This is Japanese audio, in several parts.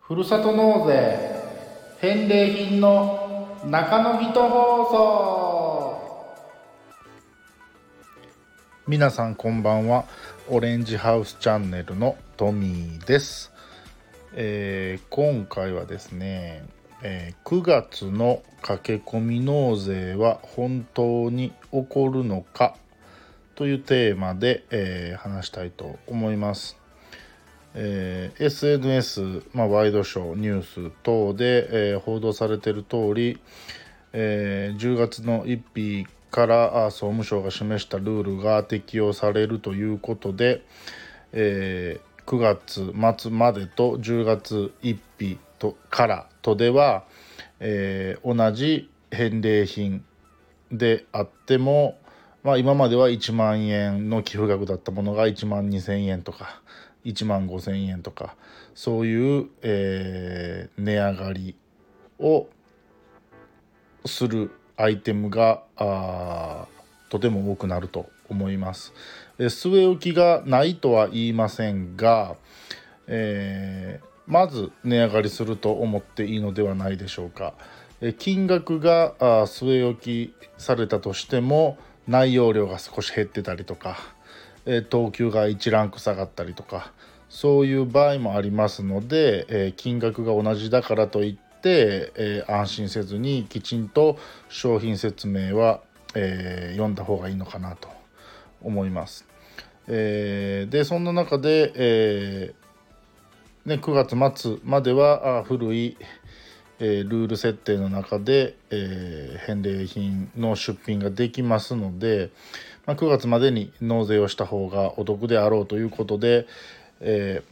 ふるさと納税返礼品の中野人放送。皆さんこんばんは。オレンジハウスチャンネルのトミーです、えー、今回はですね、えー、9月の駆け込み納税は本当に起こるのかというテーマで、えー、話したいと思います。えー、SNS、まあ、ワイドショーニュース等で、えー、報道されている通り、えー、10月の1日から総務省が示したルールが適用されるということで、えー、9月末までと10月1日とからとでは、えー、同じ返礼品であっても、まあ、今までは1万円の寄付額だったものが1万2,000円とか1万5,000円とかそういう、えー、値上がりをするアイテムがあとても多くなると思います。据え置きがないとは言いませんが、えー、まず値上がりすると思っていいのではないでしょうか。金額が据え置きされたとしても内容量が少し減ってたりとか等級が1ランク下がったりとかそういう場合もありますので、金額が同じだからといって、安心せずにきちんと商品説明は、読んだ方がいいのかなと思います。でそんな中で、えね、9月末までは古い、えルール設定の中で、え返礼品の出品ができますので、まあ、9月までに納税をした方がお得であろうということで、え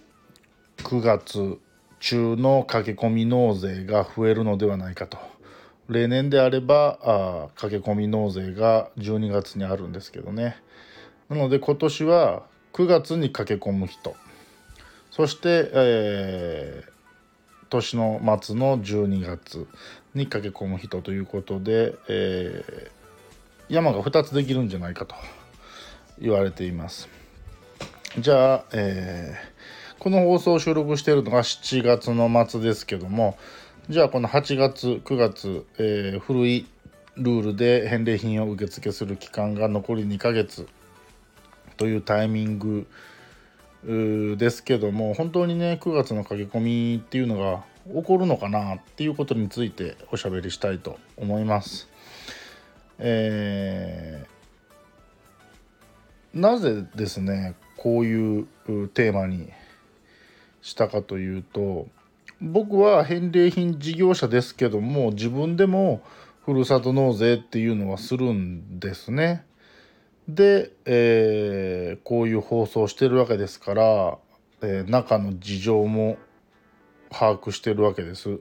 ー、9月中の駆け込み納税が増えるのではないかと。例年であればあ駆け込み納税が12月にあるんですけどね。なので今年は9月に駆け込む人。そして、えー、年の末の12月に駆け込む人ということで、えー山が2つできるんじゃないかと言われています。じゃあ、えー、この放送を収録しているのが7月の末ですけどもじゃあこの8月9月、えー、古いルールで返礼品を受付する期間が残り2ヶ月というタイミングですけども本当にね9月の駆け込みっていうのが起こるのかなっていうことについておしゃべりしたいと思います。えー、なぜですねこういうテーマにしたかというと僕は返礼品事業者ですけども自分でもふるさと納税っていうのはするんですね。で、えー、こういう放送してるわけですから、えー、中の事情も把握してるわけです。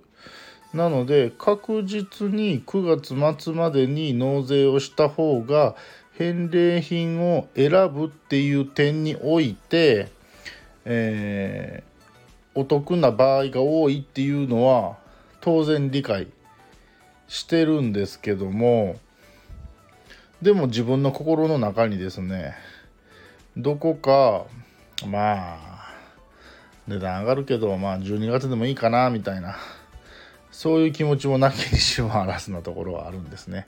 なので確実に9月末までに納税をした方が返礼品を選ぶっていう点において、えー、お得な場合が多いっていうのは当然理解してるんですけどもでも自分の心の中にですねどこかまあ値段上がるけどまあ12月でもいいかなみたいなそういう気持ちもなきにしもあらずなところはあるんですね。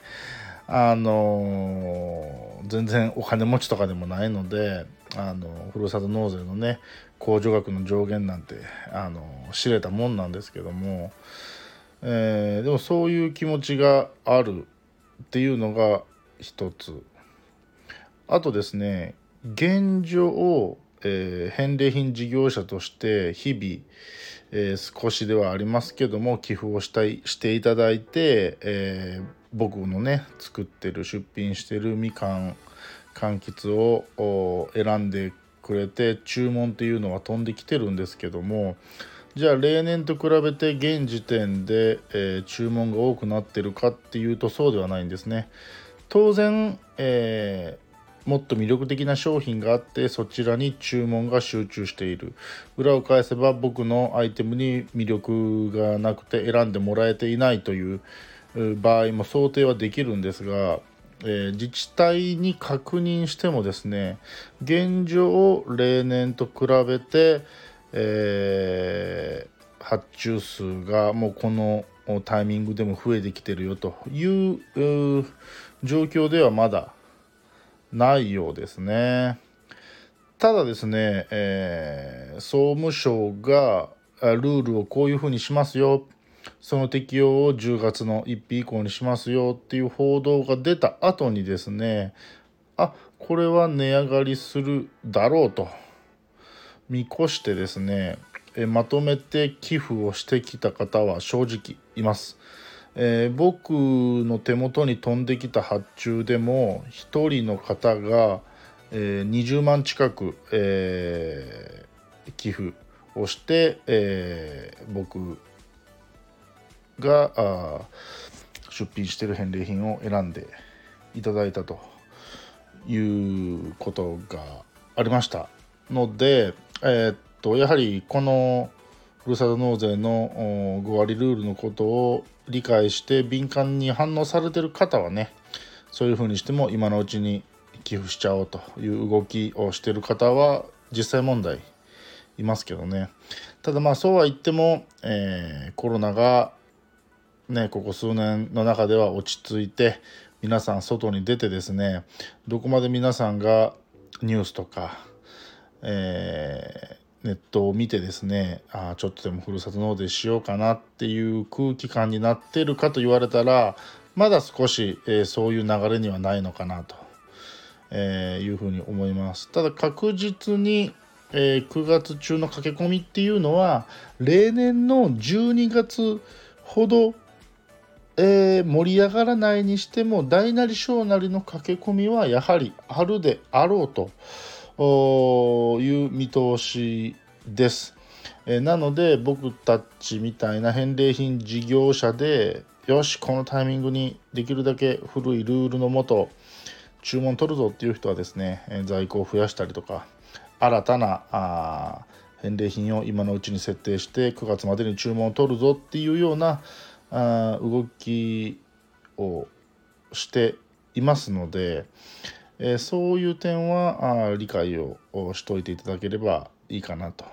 あの全然お金持ちとかでもないのであのふるさと納税のね控除額の上限なんてあの知れたもんなんですけども、えー、でもそういう気持ちがあるっていうのが一つあとですね現状を、えー、返礼品事業者として日々えー、少しではありますけども寄付をしたいしていただいて、えー、僕のね作ってる出品してるみかん柑橘を選んでくれて注文っていうのは飛んできてるんですけどもじゃあ例年と比べて現時点で、えー、注文が多くなってるかっていうとそうではないんですね。当然、えもっと魅力的な商品があってそちらに注文が集中している。裏を返せば僕のアイテムに魅力がなくて選んでもらえていないという場合も想定はできるんですが、えー、自治体に確認してもですね現状例年と比べて、えー、発注数がもうこのタイミングでも増えてきてるよという状況ではまだないようですね。ただですね、えー、総務省がルールをこういうふうにしますよその適用を10月の1日以降にしますよっていう報道が出た後にですねあこれは値上がりするだろうと見越してですねまとめて寄付をしてきた方は正直います。えー、僕の手元に飛んできた発注でも1人の方が、えー、20万近く、えー、寄付をして、え僕が出品してる返礼品を選んでいただいたということがありましたので、えー、っとやはりこのふるさと納税の5割ルールのことを理解して敏感に反応されてる方はねそういうふうにしても今のうちに寄付しちゃおうという動きをしてる方は実際問題いますけどね。ただまあそうは言っても、えー、コロナがねここ数年の中では落ち着いて皆さん外に出てですねどこまで皆さんがニュースとか、えー、ネットを見てですねあちょっとでもふるさと納税しようかなっていう空気感になってるかと言われたらまだ少し、えー、そういう流れにはないのかなと、えー、いうふうに思います。ただ確実にえー、9月中の駆け込みっていうのは例年の12月ほどえー、盛り上がらないにしても大なり小なりの駆け込みはやはりあるであろうという見通しです。え、なので僕たちみたいな返礼品事業者でよしこのタイミングにできるだけ古いルールのもと注文取るぞっていう人はですね、え在庫を増やしたりとか新たなあ返礼品を今のうちに設定して9月までに注文を取るぞっていうようなあ動きをしていますので、え、そういう点はあ理解をしておいていただければいいかなと。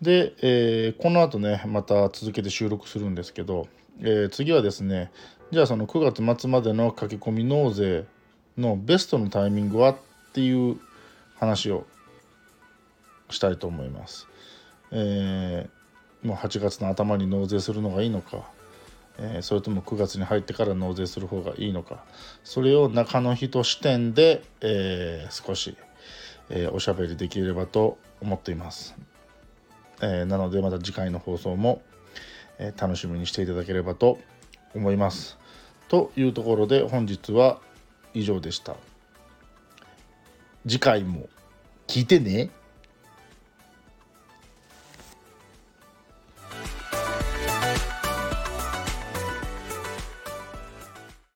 で、え、この後ねまた続けて収録するんですけど、え、次はですねじゃあその9月末までの駆け込み納税のベストのタイミングはっていう話をしたいと思います。えー、もう8月の頭に納税するのがいいのかえ、それとも9月に入ってから納税する方がいいのか。それを中の人視点で、えー、少し、えー、おしゃべりできればと思っています、えなのでまた次回の放送も、え楽しみにしていただければと思います。というところで本日は以上でした。次回も聞いてね。